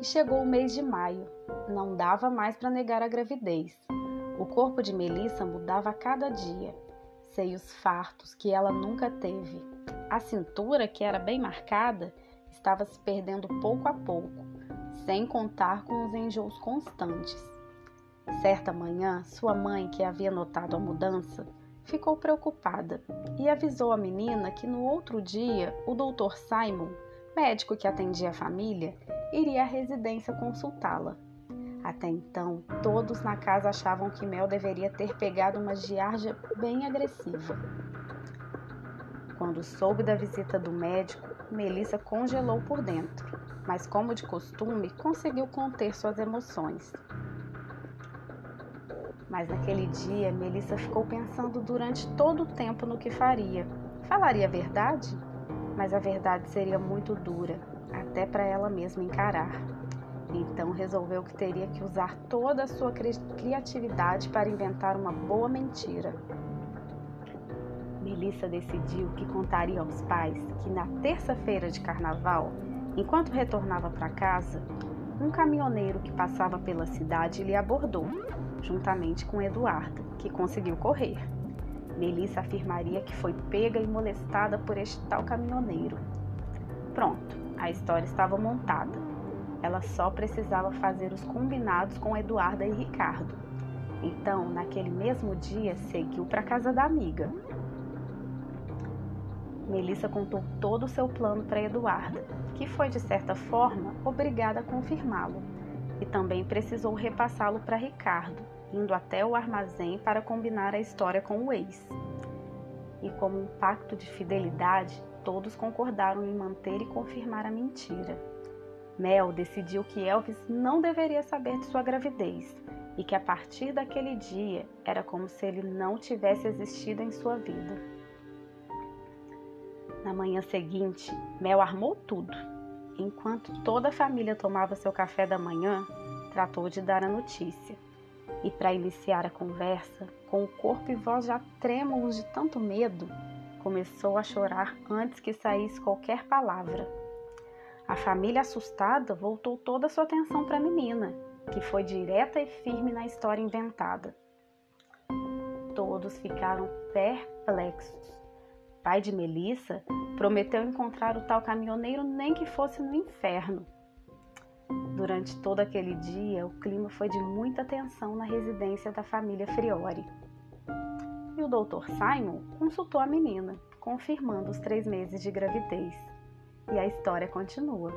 e chegou o mês de maio. Não dava mais para negar a gravidez. O corpo de Melissa mudava a cada dia. Seios fartos que ela nunca teve. A cintura, que era bem marcada, estava se perdendo pouco a pouco, sem contar com os enjoos constantes. Certa manhã, sua mãe, que havia notado a mudança, ficou preocupada e avisou a menina que no outro dia o Dr. Simon, médico que atendia a família, iria à residência consultá-la. Até então, todos na casa achavam que Mel deveria ter pegado uma giardia bem agressiva. Quando soube da visita do médico, Melissa congelou por dentro, mas como de costume, conseguiu conter suas emoções. Mas naquele dia, Melissa ficou pensando durante todo o tempo no que faria. Falaria a verdade? Mas a verdade seria muito dura, até para ela mesma encarar. Então resolveu que teria que usar toda a sua cri criatividade para inventar uma boa mentira. Melissa decidiu que contaria aos pais que na terça-feira de carnaval, enquanto retornava para casa, um caminhoneiro que passava pela cidade lhe abordou, juntamente com Eduardo, que conseguiu correr. Melissa afirmaria que foi pega e molestada por este tal caminhoneiro. Pronto, a história estava montada. Ela só precisava fazer os combinados com Eduarda e Ricardo. Então, naquele mesmo dia, seguiu para casa da amiga. Melissa contou todo o seu plano para Eduarda, que foi de certa forma obrigada a confirmá-lo, e também precisou repassá-lo para Ricardo, indo até o armazém para combinar a história com o ex. E como um pacto de fidelidade, todos concordaram em manter e confirmar a mentira. Mel decidiu que Elvis não deveria saber de sua gravidez e que a partir daquele dia era como se ele não tivesse existido em sua vida. Na manhã seguinte, Mel armou tudo. Enquanto toda a família tomava seu café da manhã, tratou de dar a notícia. E para iniciar a conversa, com o corpo e voz já trêmulos de tanto medo, começou a chorar antes que saísse qualquer palavra. A família assustada voltou toda a sua atenção para a menina, que foi direta e firme na história inventada. Todos ficaram perplexos. Pai de Melissa prometeu encontrar o tal caminhoneiro nem que fosse no inferno. Durante todo aquele dia, o clima foi de muita tensão na residência da família Friori e o Dr. Simon consultou a menina, confirmando os três meses de gravidez. E a história continua.